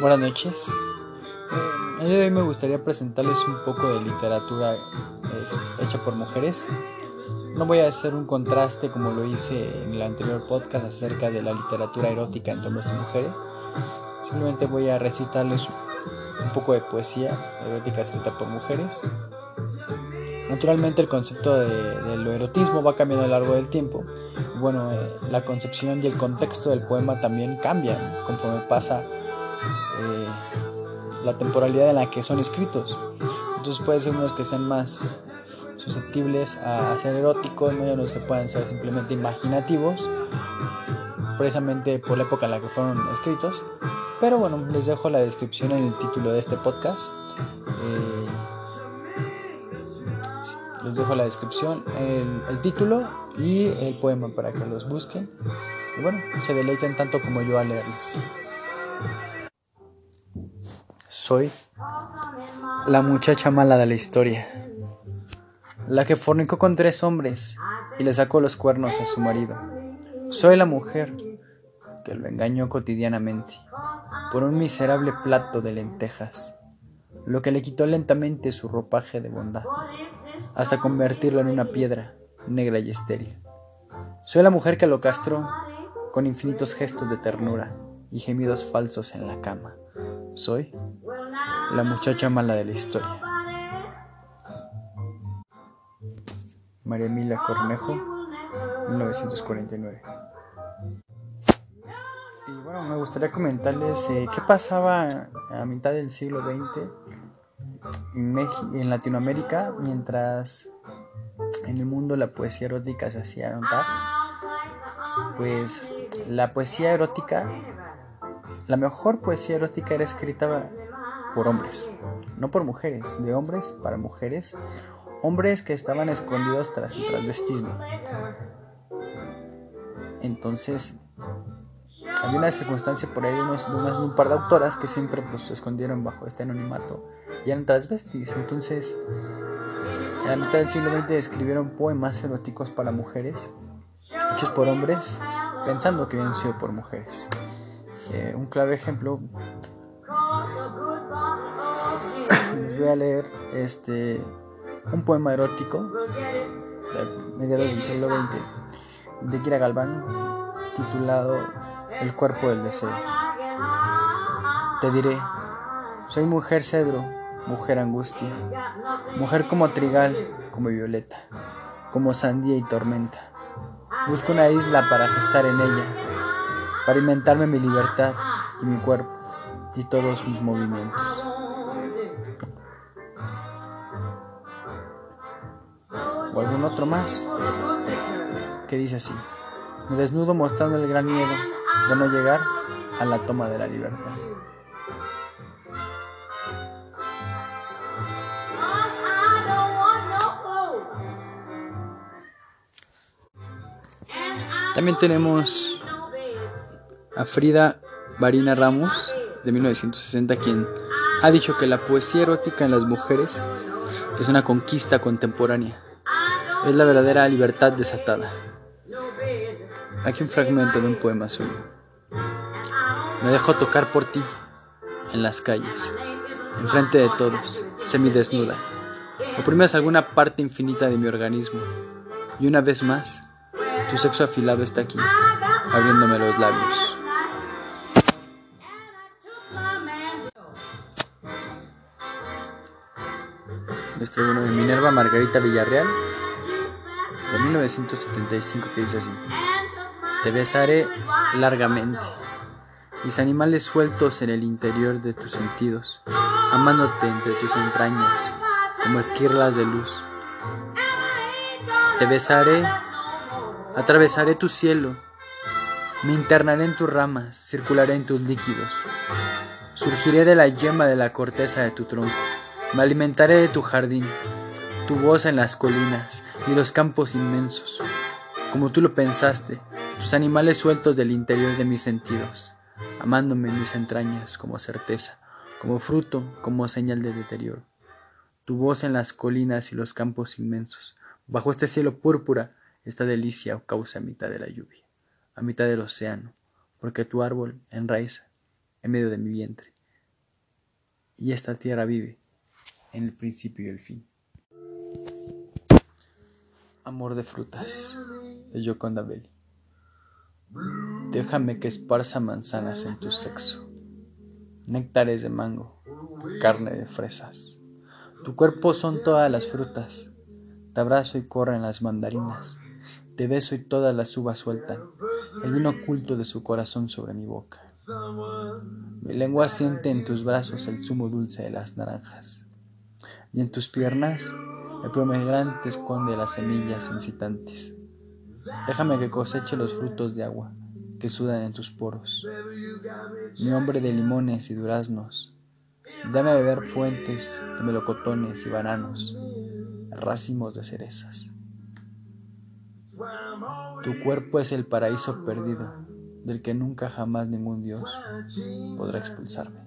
Buenas noches. El día de hoy me gustaría presentarles un poco de literatura eh, hecha por mujeres. No voy a hacer un contraste como lo hice en el anterior podcast acerca de la literatura erótica entre hombres y mujeres. Simplemente voy a recitarles un poco de poesía erótica escrita por mujeres. Naturalmente el concepto de, lo erotismo va cambiando a lo largo del tiempo. bueno, eh, la concepción y el contexto del poema también cambian conforme pasa eh, la temporalidad en la que son escritos. Entonces puede ser unos que sean más susceptibles a ser eróticos, no unos que puedan ser simplemente imaginativos, precisamente por la época en la que fueron escritos. Pero bueno, les dejo la descripción en el título de este podcast. Eh, les dejo la descripción, el, título y el poema para que los busquen. Y bueno, se deleiten tanto como yo a leerlos. Soy la muchacha mala de la historia, la que fornicó con tres hombres y le sacó los cuernos a su marido. Soy la mujer que lo engañó cotidianamente por un miserable plato de lentejas, lo que le quitó lentamente su ropaje de bondad hasta convertirlo en una piedra negra y estéril. Soy la mujer que lo castró con infinitos gestos de ternura y gemidos falsos en la cama. Soy la muchacha mala de la historia. María Emilia Cornejo, 1949. Y bueno, me gustaría comentarles eh, qué pasaba a mitad del siglo XX en, en Latinoamérica, mientras en el mundo la poesía erótica se hacía notar, pues la poesía erótica, la mejor poesía erótica era escrita por hombres, no por mujeres, de hombres para mujeres, hombres que estaban escondidos tras el transvestismo. Entonces, había una circunstancia por ahí de, unos, un par de autoras que siempre pues, se escondieron bajo este anonimato y eran transvestis. Entonces, en la mitad del siglo XX escribieron poemas eróticos para mujeres, hechos por hombres, pensando que habían sido por mujeres. Eh, un clave ejemplo. Voy a leer este un poema erótico de mediados del siglo XX de Kira Galván titulado El cuerpo del deseo. Te diré, soy mujer cedro mujer angustia, mujer como trigal, como violeta, como sandía y tormenta. Busco una isla para gestar en ella, para inventarme mi libertad y mi cuerpo y todos mis movimientos. O algún otro más que dice así, me desnudo mostrando el gran miedo de no llegar a la toma de la libertad. También tenemos a Frida Varina Ramos, de 1960, quien ha dicho que la poesía erótica en las mujeres es una conquista contemporánea. Es la verdadera libertad desatada. Aquí un fragmento de un poema suyo. Me dejo tocar por ti en las calles, enfrente de todos, semidesnuda. Oprimes alguna parte infinita de mi organismo y una vez más tu sexo afilado está aquí, abriéndome los labios. Les uno de Minerva Margarita Villarreal, 1975, que dice así: Te besaré largamente, mis animales sueltos en el interior de tus sentidos, amándote entre tus entrañas, como esquirlas de luz. Te besaré Atravesaré tu cielo, me internaré en tus ramas, circularé en tus líquidos. Surgiré de la yema de la corteza de tu tronco, me alimentaré de tu jardín, tu voz en las colinas y los campos inmensos, como tú lo pensaste, tus animales sueltos del interior de mis sentidos, amándome en mis entrañas como certeza, como fruto, como señal de deterioro. Tu voz en las colinas y los campos inmensos, bajo este cielo púrpura, esta delicia causa a mitad de la lluvia, a mitad del océano, porque tu árbol enraiza en medio de mi vientre, y esta tierra vive en el principio y el fin. Amor de frutas, de Yoconda Belli. Déjame que esparza manzanas en tu sexo, néctares de mango, carne de fresas. Tu cuerpo son todas las frutas, te abrazo y corren las mandarinas, te beso y todas las uvas sueltan el vino oculto de su corazón sobre mi boca. Mi lengua siente en tus brazos el zumo dulce de las naranjas, y en tus piernas el pomegranate esconde las semillas incitantes. Déjame que coseche los frutos de agua que sudan en tus poros. Mi hombre de limones y duraznos, dame a beber fuentes de melocotones y bananos, racimos de cerezas. Tu cuerpo es el paraíso perdido, del que nunca jamás ningún Dios podrá expulsarme.